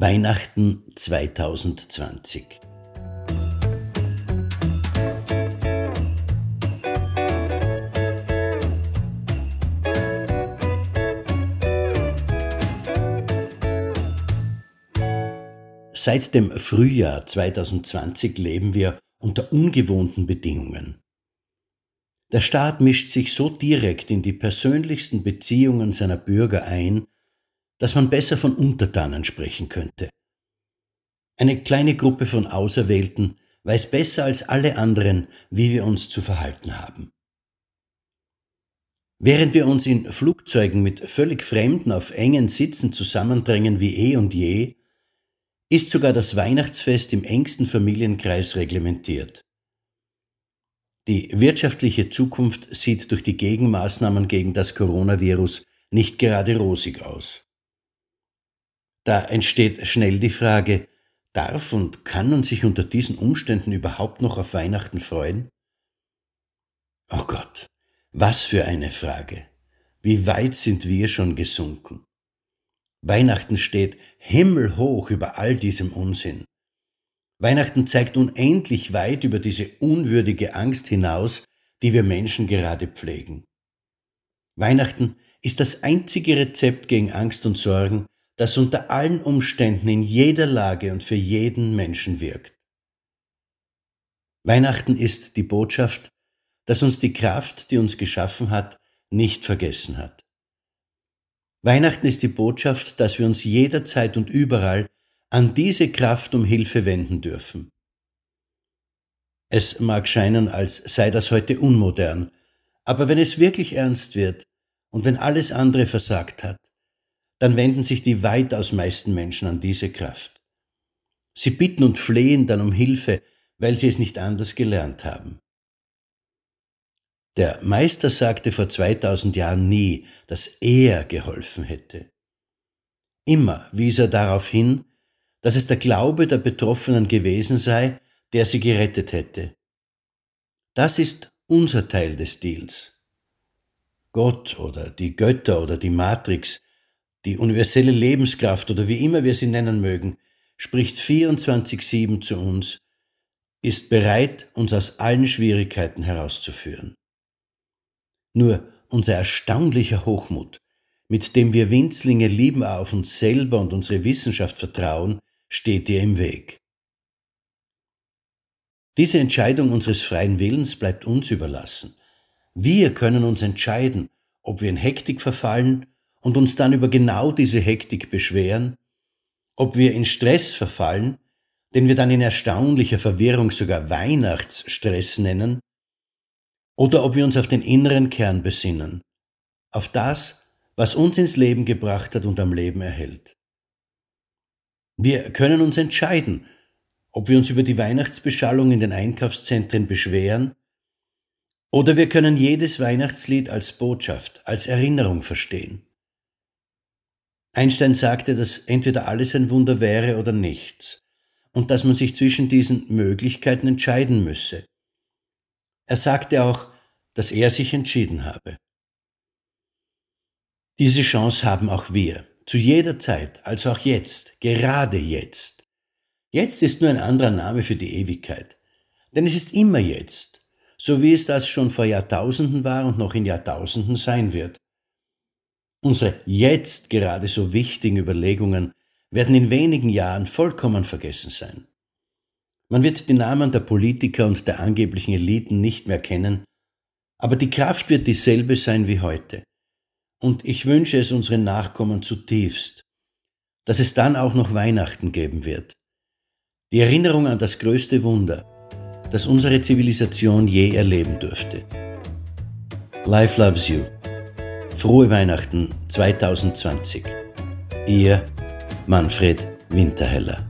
Weihnachten 2020 Seit dem Frühjahr 2020 leben wir unter ungewohnten Bedingungen. Der Staat mischt sich so direkt in die persönlichsten Beziehungen seiner Bürger ein, dass man besser von Untertanen sprechen könnte. Eine kleine Gruppe von Auserwählten weiß besser als alle anderen, wie wir uns zu verhalten haben. Während wir uns in Flugzeugen mit völlig Fremden auf engen Sitzen zusammendrängen wie eh und je, ist sogar das Weihnachtsfest im engsten Familienkreis reglementiert. Die wirtschaftliche Zukunft sieht durch die Gegenmaßnahmen gegen das Coronavirus nicht gerade rosig aus. Da entsteht schnell die Frage, darf und kann man sich unter diesen Umständen überhaupt noch auf Weihnachten freuen? Oh Gott, was für eine Frage. Wie weit sind wir schon gesunken? Weihnachten steht himmelhoch über all diesem Unsinn. Weihnachten zeigt unendlich weit über diese unwürdige Angst hinaus, die wir Menschen gerade pflegen. Weihnachten ist das einzige Rezept gegen Angst und Sorgen, das unter allen Umständen in jeder Lage und für jeden Menschen wirkt. Weihnachten ist die Botschaft, dass uns die Kraft, die uns geschaffen hat, nicht vergessen hat. Weihnachten ist die Botschaft, dass wir uns jederzeit und überall an diese Kraft um Hilfe wenden dürfen. Es mag scheinen, als sei das heute unmodern, aber wenn es wirklich ernst wird und wenn alles andere versagt hat, dann wenden sich die weitaus meisten Menschen an diese Kraft. Sie bitten und flehen dann um Hilfe, weil sie es nicht anders gelernt haben. Der Meister sagte vor 2000 Jahren nie, dass er geholfen hätte. Immer wies er darauf hin, dass es der Glaube der Betroffenen gewesen sei, der sie gerettet hätte. Das ist unser Teil des Deals. Gott oder die Götter oder die Matrix die universelle Lebenskraft oder wie immer wir sie nennen mögen, spricht 24-7 zu uns, ist bereit, uns aus allen Schwierigkeiten herauszuführen. Nur unser erstaunlicher Hochmut, mit dem wir Winzlinge lieben auf uns selber und unsere Wissenschaft vertrauen, steht dir im Weg. Diese Entscheidung unseres freien Willens bleibt uns überlassen. Wir können uns entscheiden, ob wir in Hektik verfallen und uns dann über genau diese Hektik beschweren, ob wir in Stress verfallen, den wir dann in erstaunlicher Verwirrung sogar Weihnachtsstress nennen, oder ob wir uns auf den inneren Kern besinnen, auf das, was uns ins Leben gebracht hat und am Leben erhält. Wir können uns entscheiden, ob wir uns über die Weihnachtsbeschallung in den Einkaufszentren beschweren, oder wir können jedes Weihnachtslied als Botschaft, als Erinnerung verstehen. Einstein sagte, dass entweder alles ein Wunder wäre oder nichts und dass man sich zwischen diesen Möglichkeiten entscheiden müsse. Er sagte auch, dass er sich entschieden habe. Diese Chance haben auch wir, zu jeder Zeit, also auch jetzt, gerade jetzt. Jetzt ist nur ein anderer Name für die Ewigkeit, denn es ist immer jetzt, so wie es das schon vor Jahrtausenden war und noch in Jahrtausenden sein wird. Unsere jetzt gerade so wichtigen Überlegungen werden in wenigen Jahren vollkommen vergessen sein. Man wird die Namen der Politiker und der angeblichen Eliten nicht mehr kennen, aber die Kraft wird dieselbe sein wie heute. Und ich wünsche es unseren Nachkommen zutiefst, dass es dann auch noch Weihnachten geben wird. Die Erinnerung an das größte Wunder, das unsere Zivilisation je erleben dürfte. Life loves you. Frohe Weihnachten 2020. Ihr Manfred Winterheller.